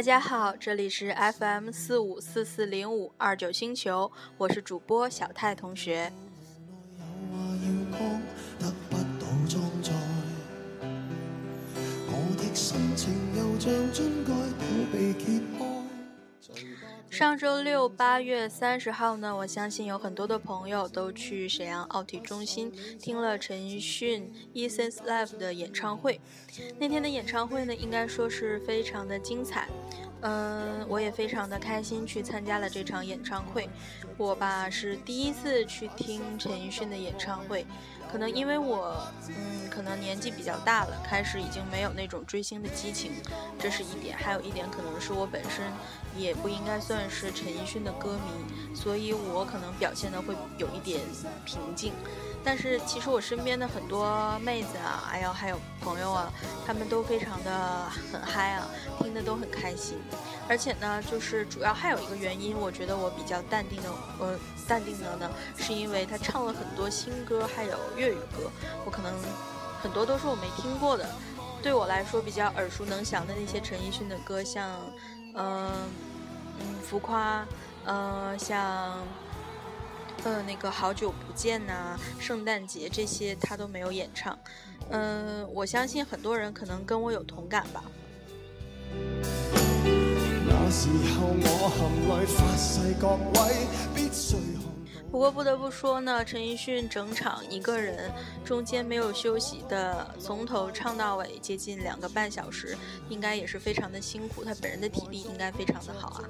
大家好，这里是 FM 四五四四零五二九星球，我是主播小泰同学。上周六八月三十号呢，我相信有很多的朋友都去沈阳奥体中心听了陈奕迅《Essence Live》的演唱会。那天的演唱会呢，应该说是非常的精彩。嗯，我也非常的开心去参加了这场演唱会。我吧是第一次去听陈奕迅的演唱会，可能因为我嗯可能年纪比较大了，开始已经没有那种追星的激情，这是一点。还有一点可能是我本身也不应该算是陈奕迅的歌迷，所以我可能表现的会有一点平静。但是其实我身边的很多妹子啊，还有还有朋友啊，他们都非常的很嗨啊，听的都很开心。而且呢，就是主要还有一个原因，我觉得我比较淡定的，呃，淡定的呢，是因为他唱了很多新歌，还有粤语歌，我可能很多都是我没听过的，对我来说比较耳熟能详的那些陈奕迅的歌，像，嗯嗯，浮夸，呃，像。呃，那个好久不见呐，圣诞节这些他都没有演唱。嗯，我相信很多人可能跟我有同感吧。不过不得不说呢，陈奕迅整场一个人，中间没有休息的，从头唱到尾，接近两个半小时，应该也是非常的辛苦。他本人的体力应该非常的好啊。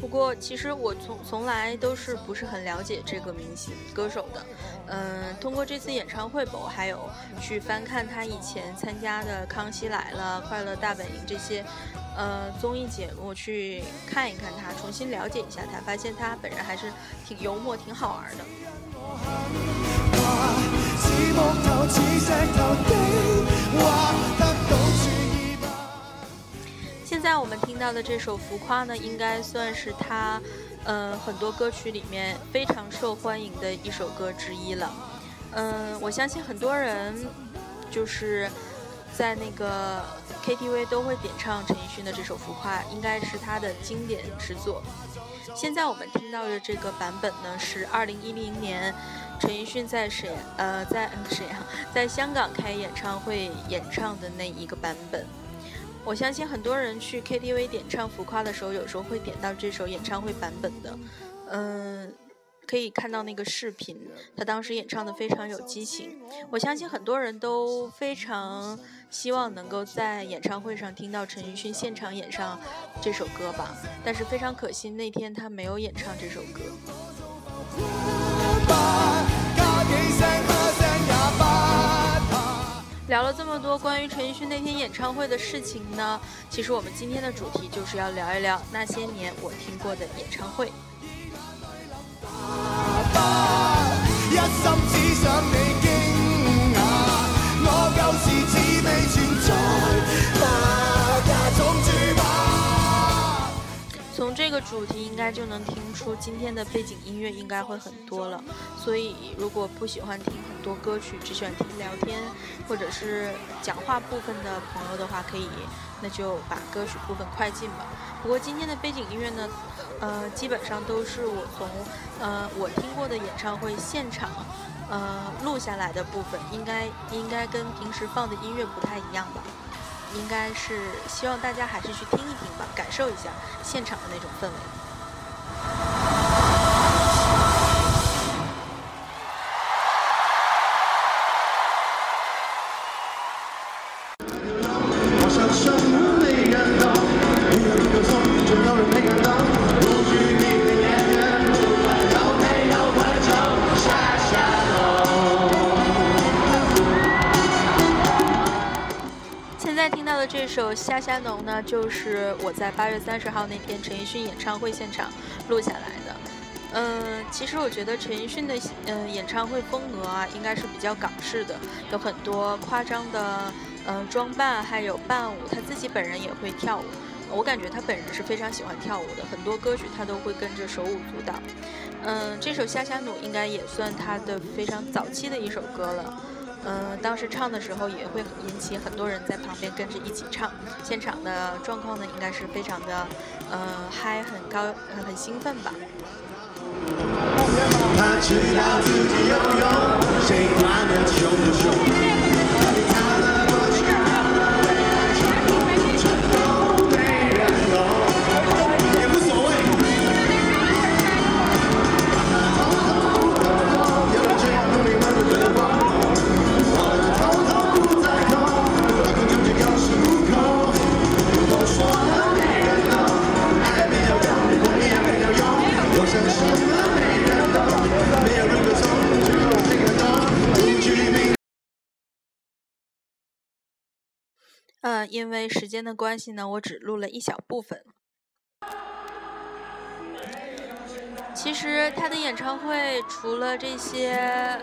不过，其实我从从来都是不是很了解这个明星歌手的。嗯，通过这次演唱会吧，我还有去翻看他以前参加的《康熙来了》《快乐大本营》这些呃综艺节目，去看一看他，重新了解一下他，发现他本人还是挺幽默、挺好玩的。现在我们听到的这首《浮夸》呢，应该算是他，嗯，很多歌曲里面非常受欢迎的一首歌之一了。嗯，我相信很多人就是在那个 KTV 都会点唱陈奕迅的这首《浮夸》，应该是他的经典之作。现在我们听到的这个版本呢，是二零一零年陈奕迅在沈呃在沈阳在香港开演唱会演唱的那一个版本。我相信很多人去 KTV 点唱《浮夸》的时候，有时候会点到这首演唱会版本的。嗯，可以看到那个视频，他当时演唱的非常有激情。我相信很多人都非常希望能够在演唱会上听到陈奕迅现场演唱这首歌吧，但是非常可惜，那天他没有演唱这首歌。聊了这么多关于陈奕迅那天演唱会的事情呢，其实我们今天的主题就是要聊一聊那些年我听过的演唱会。从这个主题应该就能听出今天的背景音乐应该会很多了，所以如果不喜欢听很多歌曲，只喜欢听聊天或者是讲话部分的朋友的话，可以那就把歌曲部分快进吧。不过今天的背景音乐呢，呃，基本上都是我从呃我听过的演唱会现场呃录下来的部分，应该应该跟平时放的音乐不太一样吧。应该是希望大家还是去听一听，感受一下现场的那种氛围。那，就是我在八月三十号那天陈奕迅演唱会现场录下来的。嗯，其实我觉得陈奕迅的嗯演唱会风格啊，应该是比较港式的，有很多夸张的嗯装扮，还有伴舞，他自己本人也会跳舞。我感觉他本人是非常喜欢跳舞的，很多歌曲他都会跟着手舞足蹈。嗯，这首《夏夏努》应该也算他的非常早期的一首歌了。嗯，当时唱的时候也会引起很多人在旁边跟着一起唱，现场的状况呢应该是非常的，呃，嗨，很高，很兴奋吧。他知道自己有用，谁管他凶不凶？因为时间的关系呢，我只录了一小部分。其实他的演唱会除了这些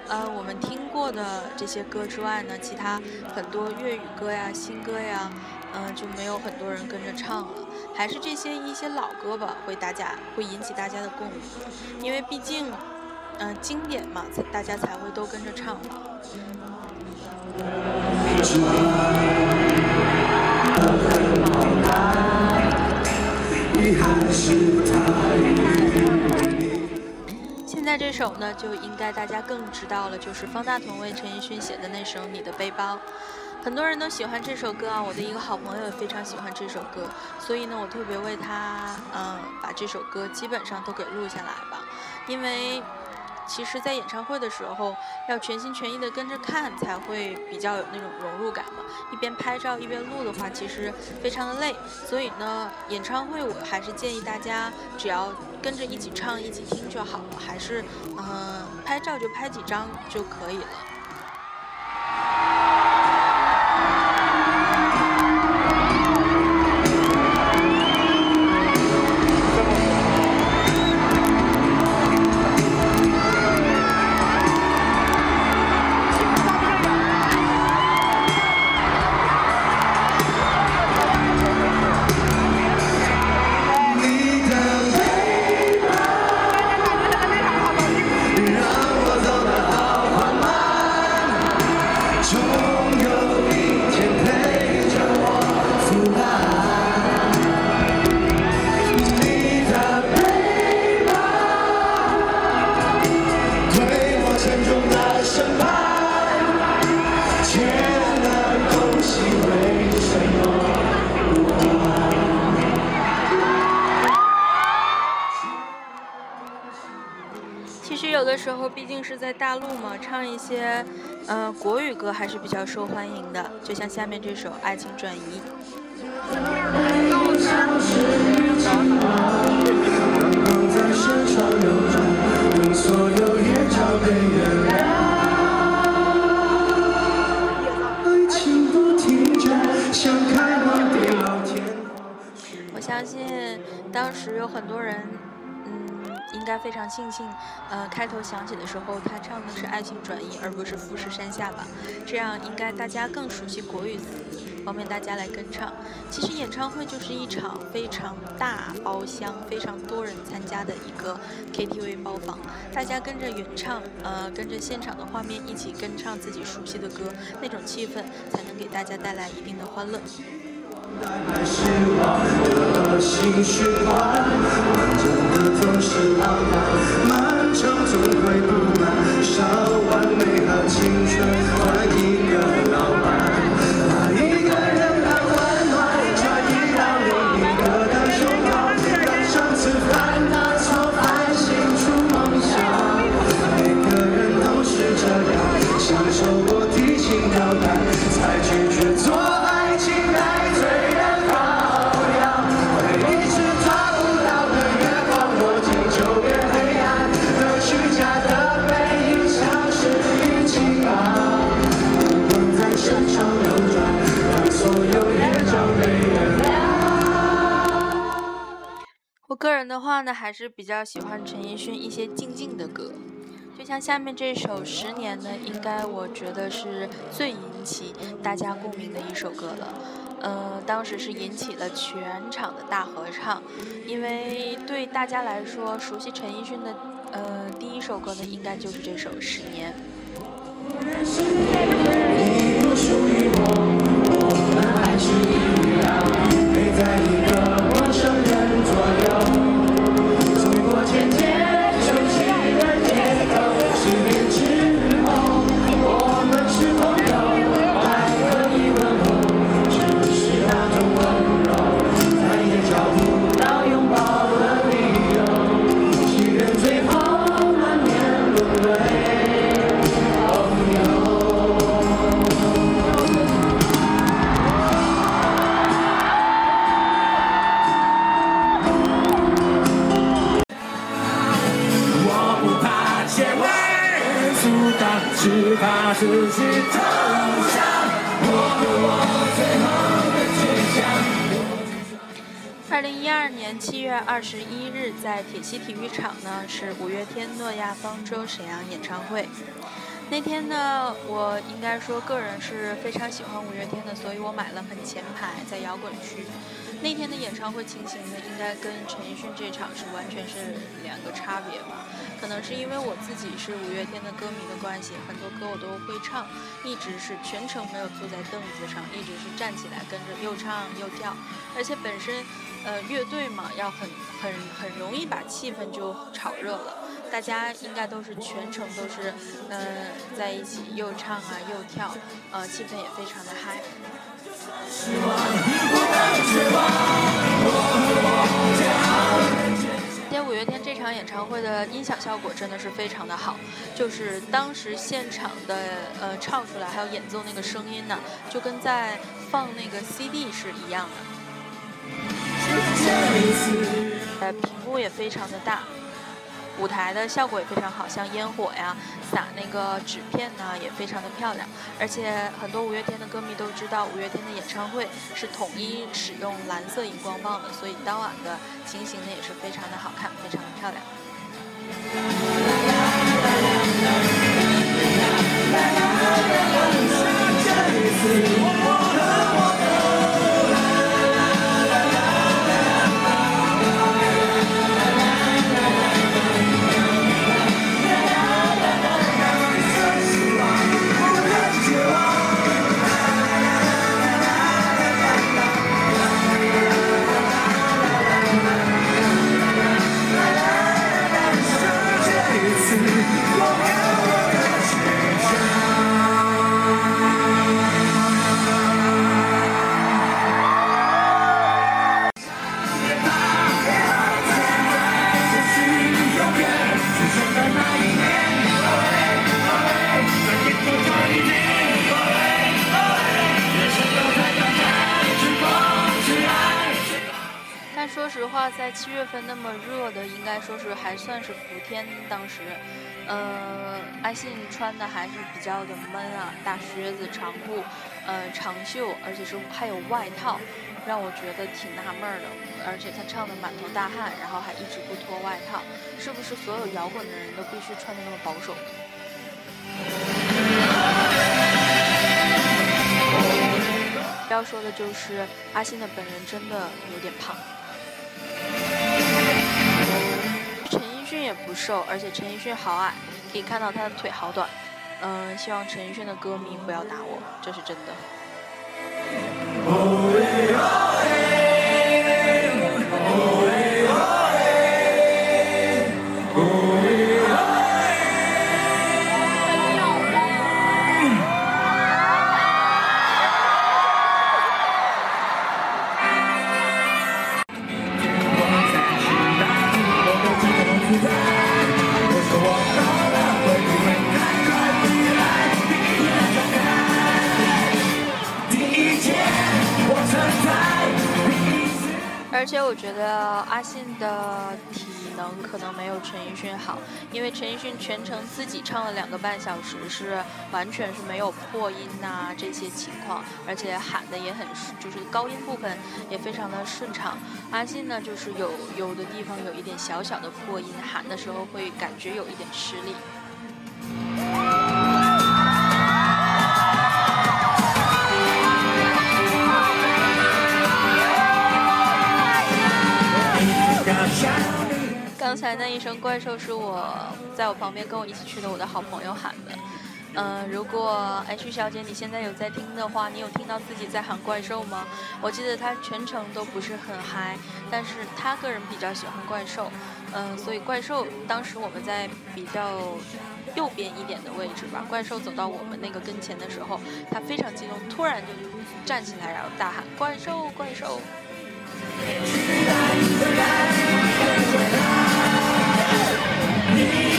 呃我们听过的这些歌之外呢，其他很多粤语歌呀、新歌呀，嗯就没有很多人跟着唱了，还是这些一些老歌吧，会大家会引起大家的共鸣，因为毕竟嗯经典嘛，才大家才会都跟着唱。现在这首呢，就应该大家更知道了，就是方大同为陈奕迅写的那首《你的背包》。很多人都喜欢这首歌啊，我的一个好朋友也非常喜欢这首歌，所以呢，我特别为他，嗯，把这首歌基本上都给录下来吧，因为。其实，在演唱会的时候，要全心全意的跟着看，才会比较有那种融入感嘛。一边拍照一边录的话，其实非常的累。所以呢，演唱会我还是建议大家，只要跟着一起唱、一起听就好了。还是，嗯，拍照就拍几张就可以了。还是比较受欢迎的，就像下面这首《爱情转移》。非常庆幸，呃，开头响起的时候，他唱的是《爱情转移》，而不是《富士山下》吧？这样应该大家更熟悉国语词，方便大家来跟唱。其实演唱会就是一场非常大包厢、非常多人参加的一个 KTV 包房，大家跟着原唱，呃，跟着现场的画面一起跟唱自己熟悉的歌，那种气氛才能给大家带来一定的欢乐。带来失望的恶性循环短暂的总是浪漫漫长总会不满烧完美好青春换一个人的话呢，还是比较喜欢陈奕迅一些静静的歌，就像下面这首《十年》呢，应该我觉得是最引起大家共鸣的一首歌了。呃，当时是引起了全场的大合唱，因为对大家来说，熟悉陈奕迅的呃第一首歌呢，应该就是这首《十年》。二零一二年七月二十一日，在铁西体育场呢，是五月天《诺亚方舟》沈阳演唱会。那天呢，我应该说个人是非常喜欢五月天的，所以我买了很前排，在摇滚区。那天的演唱会情形呢，应该跟陈奕迅这场是完全是两个差别吧。可能是因为我自己是五月天的歌迷的关系，很多歌我都会唱，一直是全程没有坐在凳子上，一直是站起来跟着又唱又跳。而且本身，呃，乐队嘛，要很很很容易把气氛就炒热了。大家应该都是全程都是，嗯，在一起又唱啊又跳，呃，气氛也非常的嗨。昨天这场演唱会的音响效果真的是非常的好，就是当时现场的呃唱出来还有演奏那个声音呢，就跟在放那个 CD 是一样的。呃，屏幕也非常的大。舞台的效果也非常好，像烟火呀、撒那个纸片呢，也非常的漂亮。而且很多五月天的歌迷都知道，五月天的演唱会是统一使用蓝色荧光棒的，所以当晚的情形呢也是非常的好看，非常的漂亮。穿的还是比较的闷啊，大靴子、长裤，呃，长袖，而且是还有外套，让我觉得挺纳闷的。而且他唱的满头大汗，然后还一直不脱外套，是不是所有摇滚的人都必须穿的那么保守？要说的就是阿信的本人真的有点胖。陈奕迅也不瘦，而且陈奕迅好矮，可以看到他的腿好短。嗯，希望陈奕迅的歌迷不要打我，这是真的。而且我觉得阿信的体能可能没有陈奕迅好，因为陈奕迅全程自己唱了两个半小时，是完全是没有破音呐这些情况，而且喊的也很，就是高音部分也非常的顺畅。阿信呢，就是有有的地方有一点小小的破音，喊的时候会感觉有一点吃力。刚才那一声怪兽是我在我旁边跟我一起去的我的好朋友喊的。嗯，如果 H，小姐，你现在有在听的话，你有听到自己在喊怪兽吗？我记得他全程都不是很嗨，但是他个人比较喜欢怪兽。嗯，所以怪兽当时我们在比较右边一点的位置吧。怪兽走到我们那个跟前的时候，他非常激动，突然就站起来，然后大喊：“怪兽，怪兽！”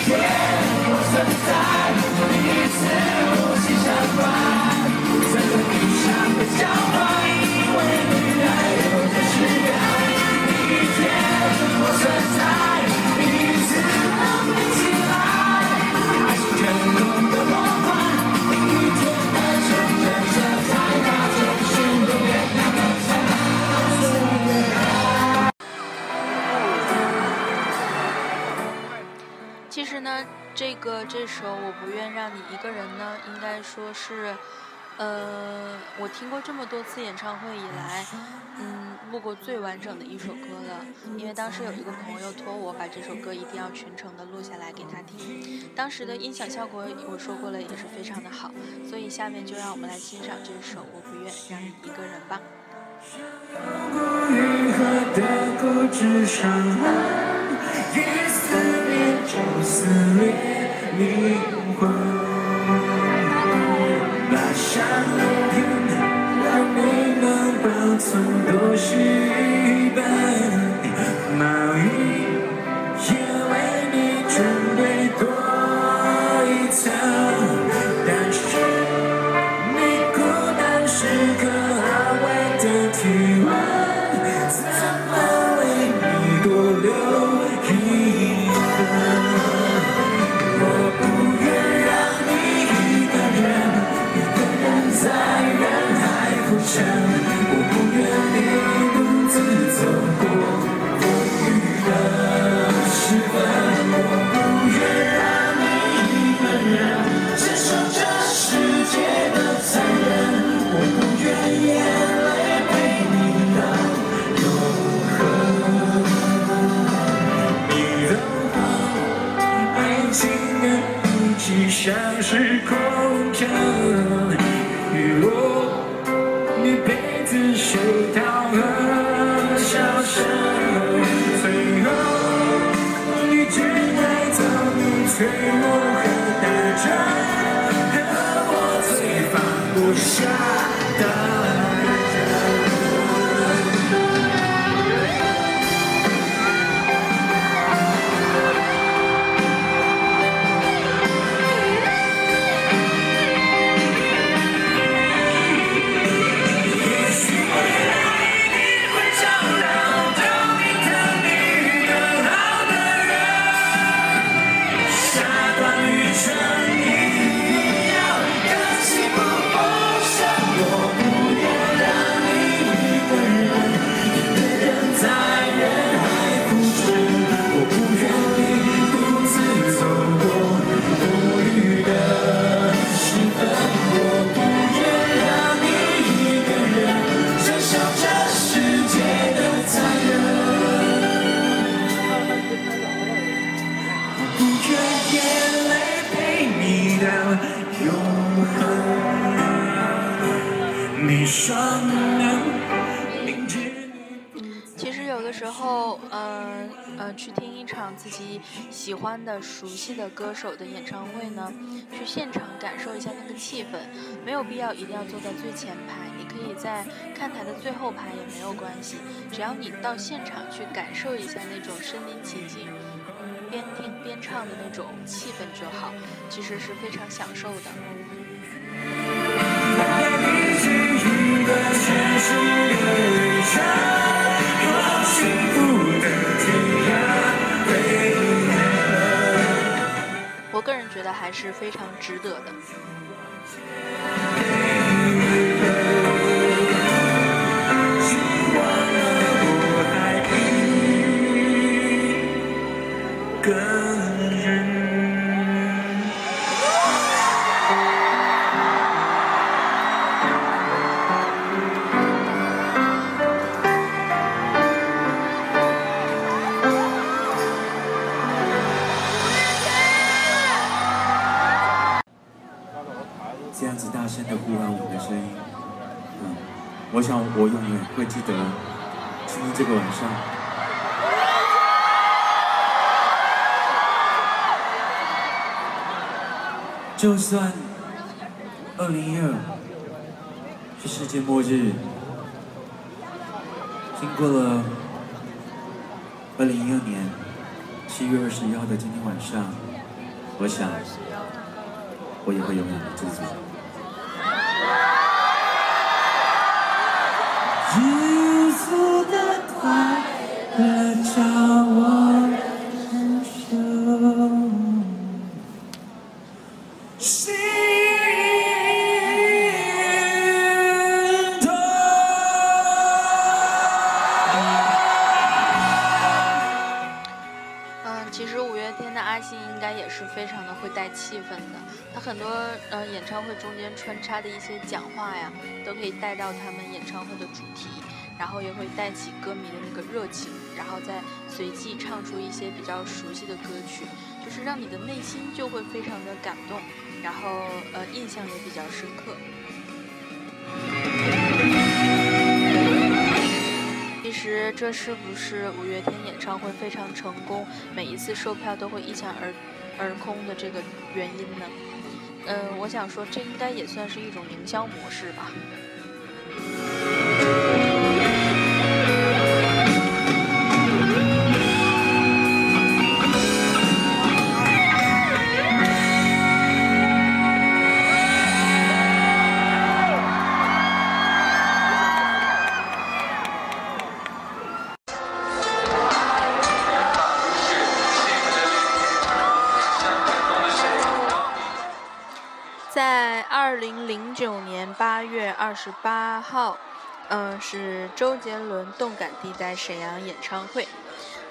其实呢，这个这首我不愿让你一个人呢，应该说是，呃，我听过这么多次演唱会以来，嗯，录过最完整的一首歌了。因为当时有一个朋友托我把这首歌一定要全程的录下来给他听，当时的音响效果我说过了也是非常的好，所以下面就让我们来欣赏这首《我不愿让你一个人》吧。撕裂灵魂，把相片让你能保存多是的、熟悉的歌手的演唱会呢，去现场感受一下那个气氛，没有必要一定要坐在最前排，你可以在看台的最后排也没有关系，只要你到现场去感受一下那种身临其境，边听边唱的那种气氛就好，其实是非常享受的。我个人觉得还是非常值得的。会记得今天这个晚上，就算二零一二是世界末日，经过了二零一二年七月二十一号的今天晚上，我想。我也会永远的记住。气氛的，他很多呃演唱会中间穿插的一些讲话呀，都可以带到他们演唱会的主题，然后也会带起歌迷的那个热情，然后再随即唱出一些比较熟悉的歌曲，就是让你的内心就会非常的感动，然后呃印象也比较深刻。其实这是不是五月天演唱会非常成功，每一次售票都会一抢而？而空的这个原因呢？嗯，我想说，这应该也算是一种营销模式吧。十八号，嗯，是周杰伦动感地带沈阳演唱会。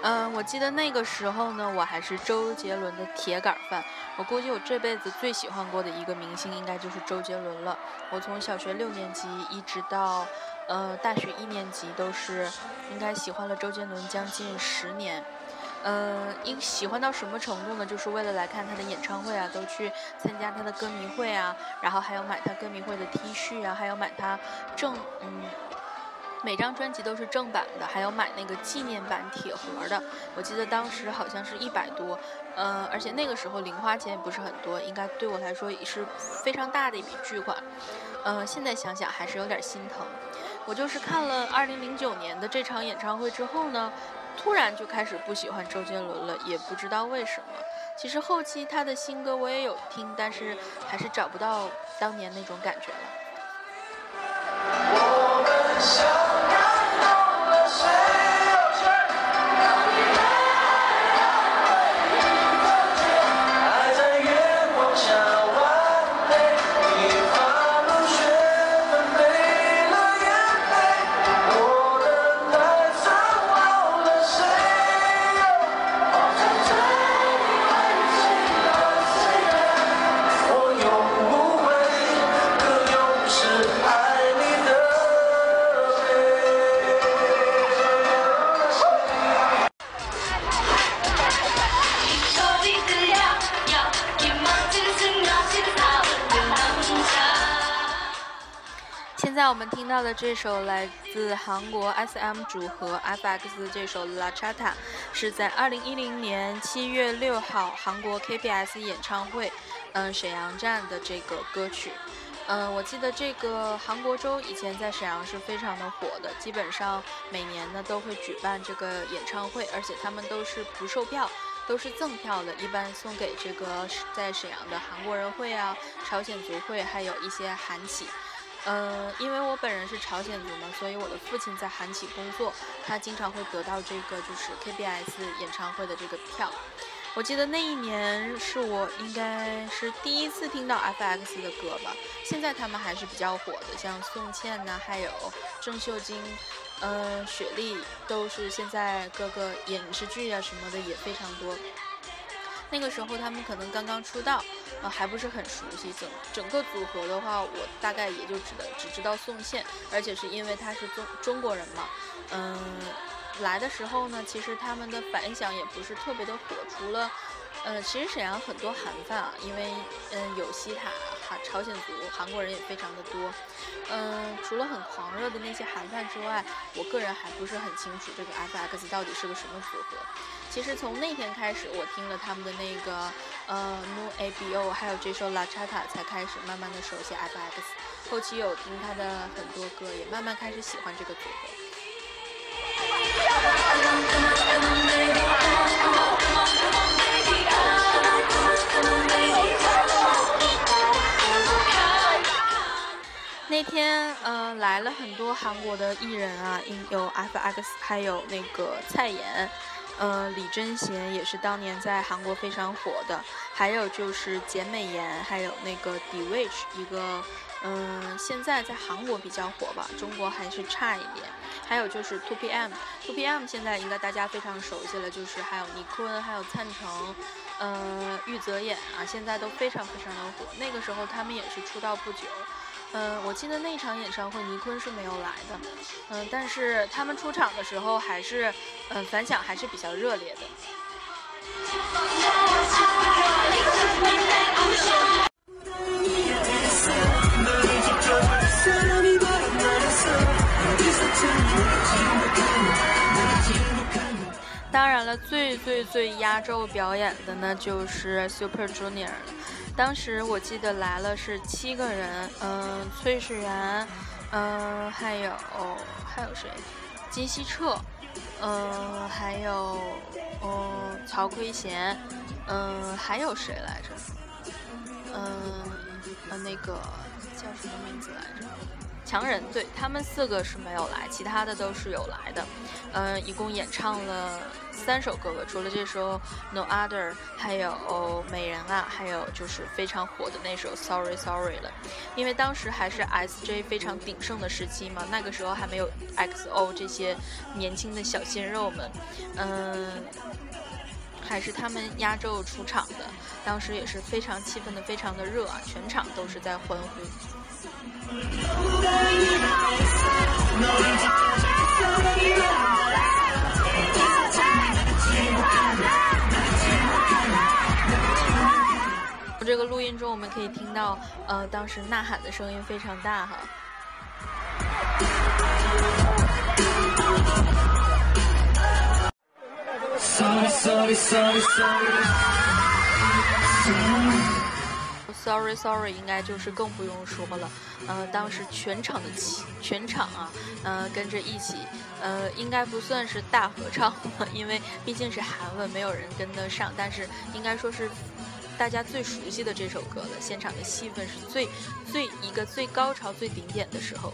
嗯，我记得那个时候呢，我还是周杰伦的铁杆饭。我估计我这辈子最喜欢过的一个明星，应该就是周杰伦了。我从小学六年级一直到呃大学一年级，都是应该喜欢了周杰伦将近十年。嗯，应喜欢到什么程度呢？就是为了来看他的演唱会啊，都去参加他的歌迷会啊，然后还有买他歌迷会的 T 恤啊，还有买他正嗯，每张专辑都是正版的，还有买那个纪念版铁盒的。我记得当时好像是一百多，嗯，而且那个时候零花钱也不是很多，应该对我来说也是非常大的一笔巨款。嗯，现在想想还是有点心疼。我就是看了二零零九年的这场演唱会之后呢。突然就开始不喜欢周杰伦了，也不知道为什么。其实后期他的新歌我也有听，但是还是找不到当年那种感觉了。现在我们听到的这首来自韩国 SM 组合 FX 这首《La Chata》，是在2010年7月6号韩国 KBS 演唱会，嗯，沈阳站的这个歌曲。嗯，我记得这个韩国周以前在沈阳是非常的火的，基本上每年呢都会举办这个演唱会，而且他们都是不售票，都是赠票的，一般送给这个在沈阳的韩国人会啊、朝鲜族会，还有一些韩企。嗯，因为我本人是朝鲜族嘛，所以我的父亲在韩企工作，他经常会得到这个就是 KBS 演唱会的这个票。我记得那一年是我应该是第一次听到 FX 的歌吧。现在他们还是比较火的，像宋茜呐，还有郑秀晶，嗯，雪莉都是现在各个影视剧啊什么的也非常多。那个时候他们可能刚刚出道，呃，还不是很熟悉。整整个组合的话，我大概也就只的只知道宋茜，而且是因为她是中中国人嘛。嗯，来的时候呢，其实他们的反响也不是特别的火。除了，呃，其实沈阳很多韩饭啊，因为嗯有西塔，韩朝鲜族，韩国人也非常的多。嗯，除了很狂热的那些韩范之外，我个人还不是很清楚这个 F.X 到底是个什么组合。其实从那天开始，我听了他们的那个呃 No A B O，还有这首 La Chata，才开始慢慢的熟悉 F.X。后期有听他的很多歌，也慢慢开始喜欢这个组合。那天，呃，来了很多韩国的艺人啊，有 F.X，还有那个蔡妍，呃，李贞贤也是当年在韩国非常火的，还有就是简美妍，还有那个 D.Witch，一个，嗯，现在在韩国比较火吧，中国还是差一点。还有就是 Two P.M，Two P.M 现在应该大家非常熟悉了，就是还有倪坤，还有灿成，呃，玉泽演啊，现在都非常非常的火。那个时候他们也是出道不久。嗯，我记得那场演唱会，倪坤是没有来的。嗯，但是他们出场的时候还是，嗯，反响还是比较热烈的。当然了，最最最压轴表演的呢，就是 Super Junior 了。当时我记得来了是七个人，嗯，崔始源，嗯，还有还有谁？金希澈，嗯，还有嗯曹圭贤，嗯，还有谁来着？嗯，呃，那个叫什么名字来着？强人，对他们四个是没有来，其他的都是有来的。嗯，一共演唱了。三首歌吧，除了这首 No Other，还有美人啊，还有就是非常火的那首 Sorry Sorry 了。因为当时还是 SJ 非常鼎盛的时期嘛，那个时候还没有 XO 这些年轻的小鲜肉们，嗯，还是他们压轴出场的，当时也是非常气氛的非常的热啊，全场都是在欢呼。这个录音中，我们可以听到，呃，当时呐喊的声音非常大哈。Sorry Sorry，sorry sorry 应该就是更不用说了。呃当时全场的气全场啊呃跟着一起呃应该不算是大合唱因为毕竟是韩文没有人跟得上。但是应该说是大家最熟悉的这首歌了现场的气氛是最最一个最高潮最顶点的时候。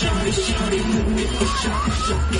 shawty, shawty, let me shawty.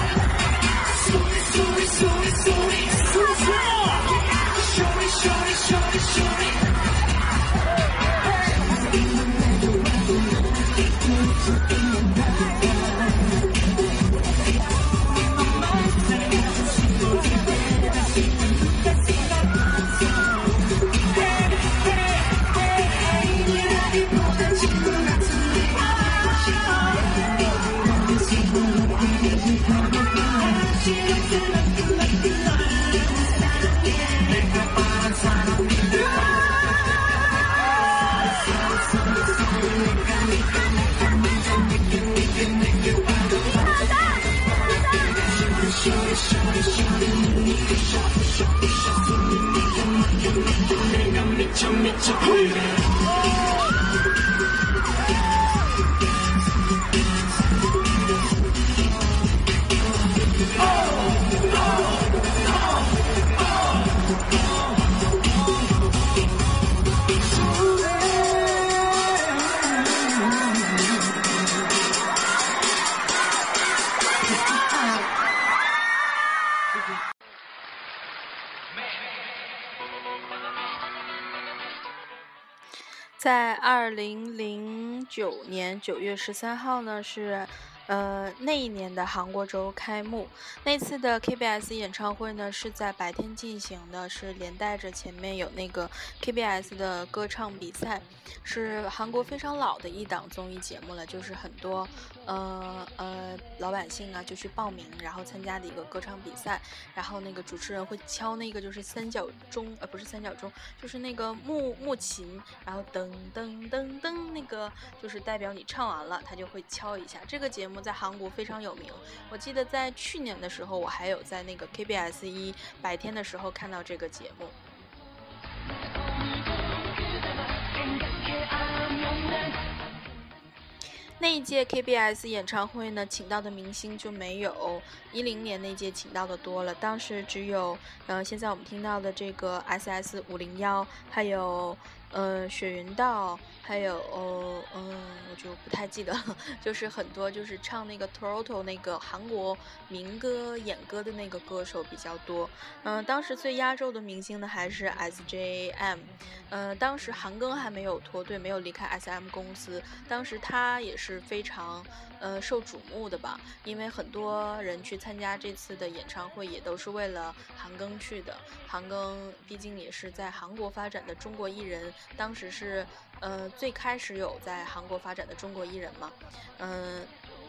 Show me, show me, show me, show me, show me, show me. 在二零零九年九月十三号呢，是。呃，那一年的韩国周开幕，那次的 KBS 演唱会呢是在白天进行的，是连带着前面有那个 KBS 的歌唱比赛，是韩国非常老的一档综艺节目了，就是很多呃呃老百姓啊就去报名，然后参加的一个歌唱比赛，然后那个主持人会敲那个就是三角钟，呃不是三角钟，就是那个木木琴，然后噔噔噔噔，那个就是代表你唱完了，他就会敲一下。这个节目。在韩国非常有名，我记得在去年的时候，我还有在那个 KBS 一白天的时候看到这个节目。那一届 KBS 演唱会呢，请到的明星就没有一零年那届请到的多了，当时只有，呃，现在我们听到的这个 SS 五零幺，还有。呃，雪云道，还有哦，嗯，我就不太记得了。就是很多，就是唱那个 Toronto 那个韩国民歌演歌的那个歌手比较多。嗯，当时最压轴的明星呢还是 SJM。嗯，当时韩庚还没有脱队，没有离开 SM 公司。当时他也是非常呃受瞩目的吧，因为很多人去参加这次的演唱会也都是为了韩庚去的。韩庚毕竟也是在韩国发展的中国艺人。当时是，呃，最开始有在韩国发展的中国艺人嘛，嗯，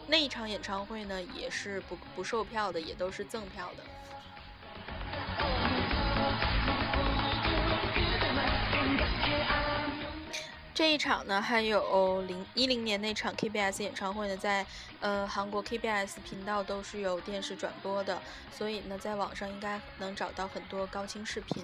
那一场演唱会呢也是不不售票的，也都是赠票的。这一场呢，还有零一零年那场 KBS 演唱会呢，在呃韩国 KBS 频道都是有电视转播的，所以呢，在网上应该能找到很多高清视频。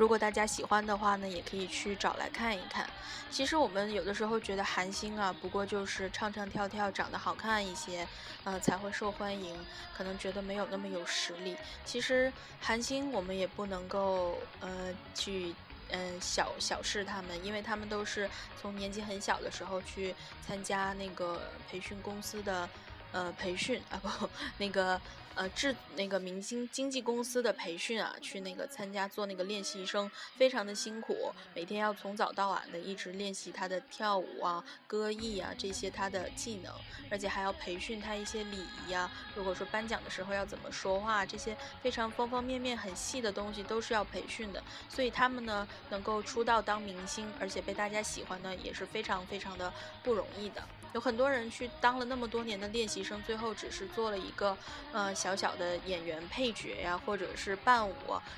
如果大家喜欢的话呢，也可以去找来看一看。其实我们有的时候觉得韩星啊，不过就是唱唱跳跳，长得好看一些，呃，才会受欢迎，可能觉得没有那么有实力。其实韩星我们也不能够呃去嗯小小视他们，因为他们都是从年纪很小的时候去参加那个培训公司的呃培训啊不那个。呃，制那个明星经纪公司的培训啊，去那个参加做那个练习生，非常的辛苦，每天要从早到晚的一直练习他的跳舞啊、歌艺啊这些他的技能，而且还要培训他一些礼仪啊。如果说颁奖的时候要怎么说话，这些非常方方面面很细的东西都是要培训的。所以他们呢能够出道当明星，而且被大家喜欢呢，也是非常非常的不容易的。有很多人去当了那么多年的练习生，最后只是做了一个呃小小的演员配角呀，或者是伴舞，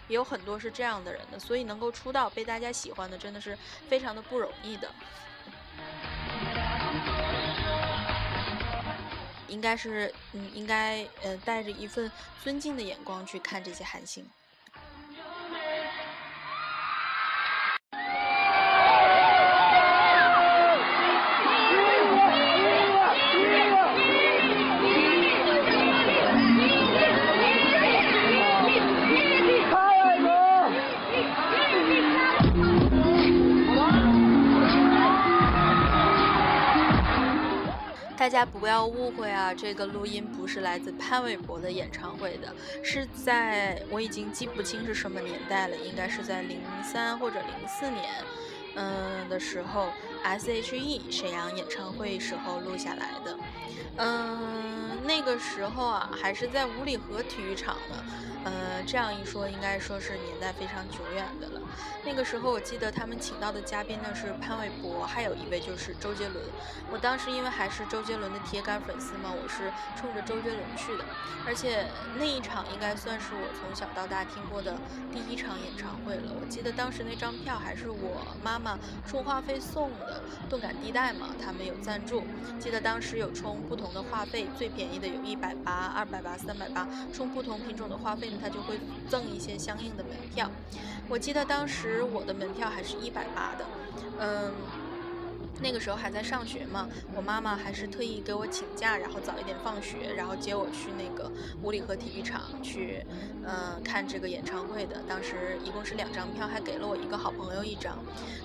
也有很多是这样的人的。所以能够出道被大家喜欢的，真的是非常的不容易的。应该是嗯，应该呃带着一份尊敬的眼光去看这些韩星。大家不要误会啊，这个录音不是来自潘玮柏的演唱会的，是在我已经记不清是什么年代了，应该是在零三或者零四年，嗯的时候，S.H.E 沈阳演唱会时候录下来的，嗯，那个时候啊，还是在五里河体育场呢。呃，这样一说，应该说是年代非常久远的了。那个时候，我记得他们请到的嘉宾呢是潘玮柏，还有一位就是周杰伦。我当时因为还是周杰伦的铁杆粉丝嘛，我是冲着周杰伦去的。而且那一场应该算是我从小到大听过的第一场演唱会了。我记得当时那张票还是我妈妈充话费送的，动感地带嘛，他们有赞助。记得当时有充不同的话费，最便宜的有一百八、二百八、三百八，充不同品种的话费呢。他就会赠一些相应的门票，我记得当时我的门票还是一百八的，嗯。那个时候还在上学嘛，我妈妈还是特意给我请假，然后早一点放学，然后接我去那个五里河体育场去，嗯，看这个演唱会的。当时一共是两张票，还给了我一个好朋友一张，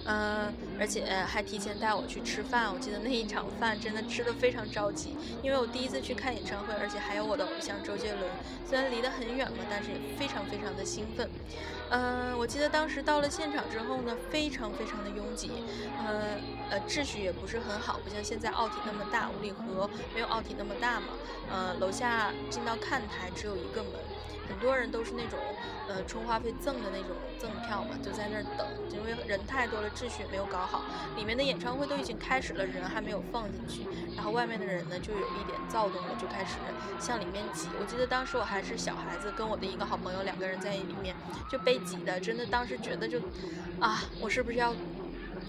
嗯，而且还提前带我去吃饭。我记得那一场饭真的吃的非常着急，因为我第一次去看演唱会，而且还有我的偶像周杰伦。虽然离得很远嘛，但是也非常非常的兴奋。嗯，我记得当时到了现场之后呢，非常非常的拥挤，呃呃。秩序也不是很好，不像现在奥体那么大，五里河没有奥体那么大嘛。呃，楼下进到看台只有一个门，很多人都是那种呃充话费赠的那种赠票嘛，就在那儿等，因为人太多了，秩序没有搞好。里面的演唱会都已经开始了，人还没有放进去，然后外面的人呢就有一点躁动了，就开始向里面挤。我记得当时我还是小孩子，跟我的一个好朋友两个人在里面就被挤的，真的当时觉得就啊，我是不是要？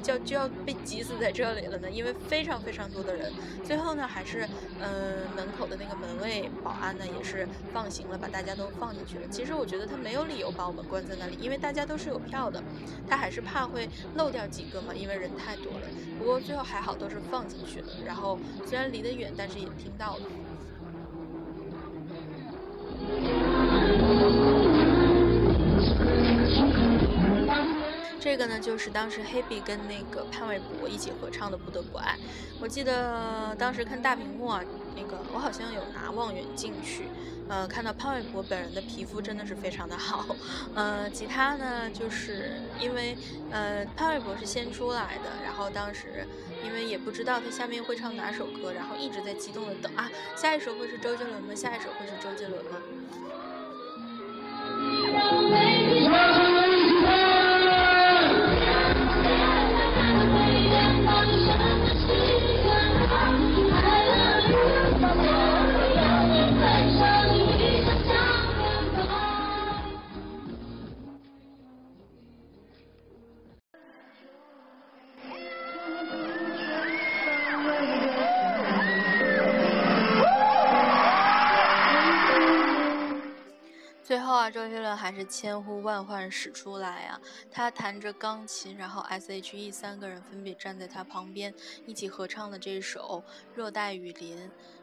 就就要被挤死在这里了呢，因为非常非常多的人。最后呢，还是嗯门口的那个门卫保安呢，也是放行了，把大家都放进去了。其实我觉得他没有理由把我们关在那里，因为大家都是有票的，他还是怕会漏掉几个嘛，因为人太多了。不过最后还好都是放进去了，然后虽然离得远，但是也听到了。这个呢，就是当时 Hebe 跟那个潘玮柏一起合唱的《不得不爱》。我记得当时看大屏幕啊，那个我好像有拿望远镜去，呃，看到潘玮柏本人的皮肤真的是非常的好。呃，吉他呢，就是因为呃潘玮柏是先出来的，然后当时因为也不知道他下面会唱哪首歌，然后一直在激动的等啊，下一首会是周杰伦吗？下一首会是周杰伦吗？还是千呼万唤始出来啊！他弹着钢琴，然后 S.H.E 三个人分别站在他旁边，一起合唱了这首《热带雨林》。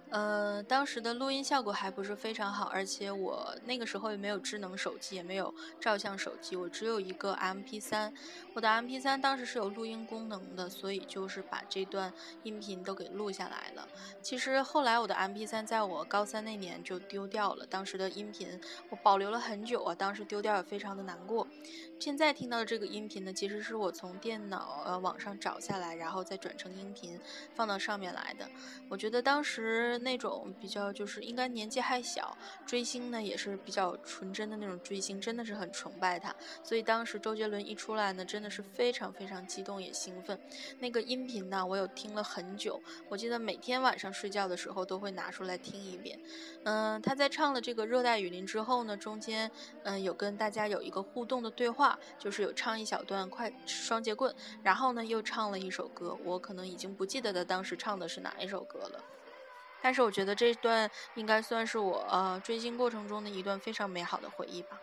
呃，当时的录音效果还不是非常好，而且我那个时候也没有智能手机，也没有照相手机，我只有一个 MP3。我的 MP3 当时是有录音功能的，所以就是把这段音频都给录下来了。其实后来我的 MP3 在我高三那年就丢掉了，当时的音频我保留了很久啊，当时丢掉也非常的难过。现在听到的这个音频呢，其实是我从电脑呃网上找下来，然后再转成音频放到上面来的。我觉得当时那种比较就是应该年纪还小，追星呢也是比较纯真的那种追星，真的是很崇拜他。所以当时周杰伦一出来呢，真的是非常非常激动也兴奋。那个音频呢，我有听了很久，我记得每天晚上睡觉的时候都会拿出来听一遍。嗯，他在唱了这个《热带雨林》之后呢，中间嗯有跟大家有一个互动的对话，就是有唱一小段快双截棍，然后呢又唱了一首歌，我可能已经不记得他当时唱的是哪一首歌了，但是我觉得这段应该算是我呃追星过程中的一段非常美好的回忆吧。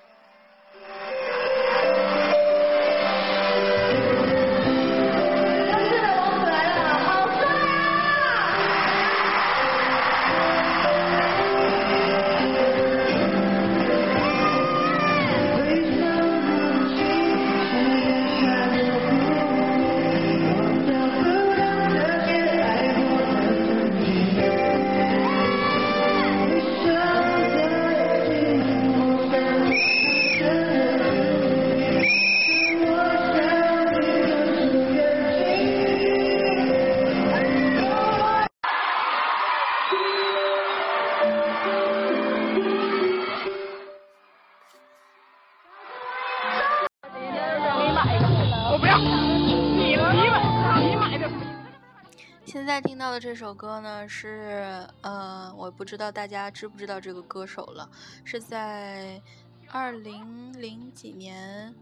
这首歌呢，是呃，我不知道大家知不知道这个歌手了，是在二零零几年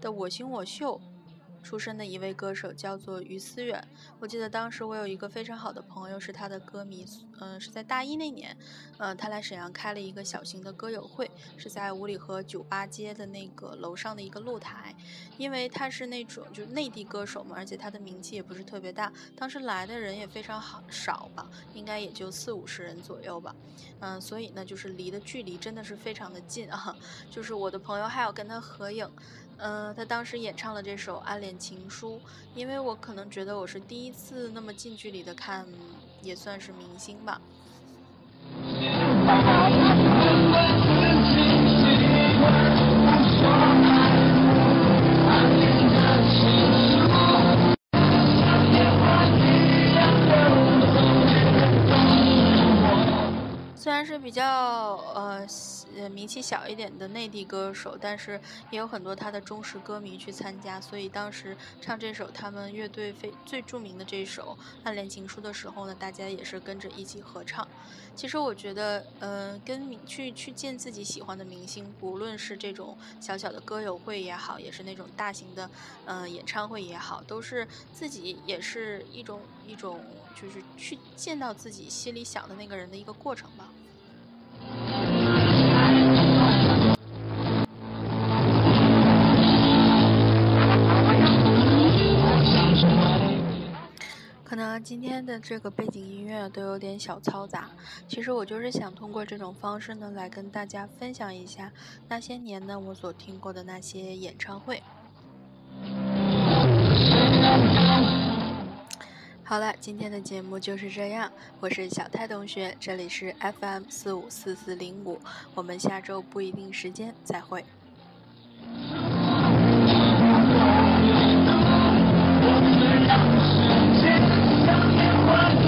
的《我型我秀》。出身的一位歌手叫做于思远，我记得当时我有一个非常好的朋友是他的歌迷，嗯，是在大一那年，嗯，他来沈阳开了一个小型的歌友会，是在五里河酒吧街的那个楼上的一个露台，因为他是那种就是内地歌手嘛，而且他的名气也不是特别大，当时来的人也非常好少吧，应该也就四五十人左右吧，嗯，所以呢，就是离的距离真的是非常的近啊，就是我的朋友还要跟他合影。嗯，他当时演唱了这首《暗恋情书》，因为我可能觉得我是第一次那么近距离的看，也算是明星吧。虽然是比较呃呃名气小一点的内地歌手，但是也有很多他的忠实歌迷去参加，所以当时唱这首他们乐队非最著名的这首《暗恋情书》的时候呢，大家也是跟着一起合唱。其实我觉得，嗯，跟去去见自己喜欢的明星，不论是这种小小的歌友会也好，也是那种大型的嗯演唱会也好，都是自己也是一种一种就是去见到自己心里想的那个人的一个过程吧。可能今天的这个背景音乐都有点小嘈杂，其实我就是想通过这种方式呢，来跟大家分享一下那些年呢我所听过的那些演唱会。好了，今天的节目就是这样，我是小泰同学，这里是 FM 四五四四零五，我们下周不一定时间再会。Run!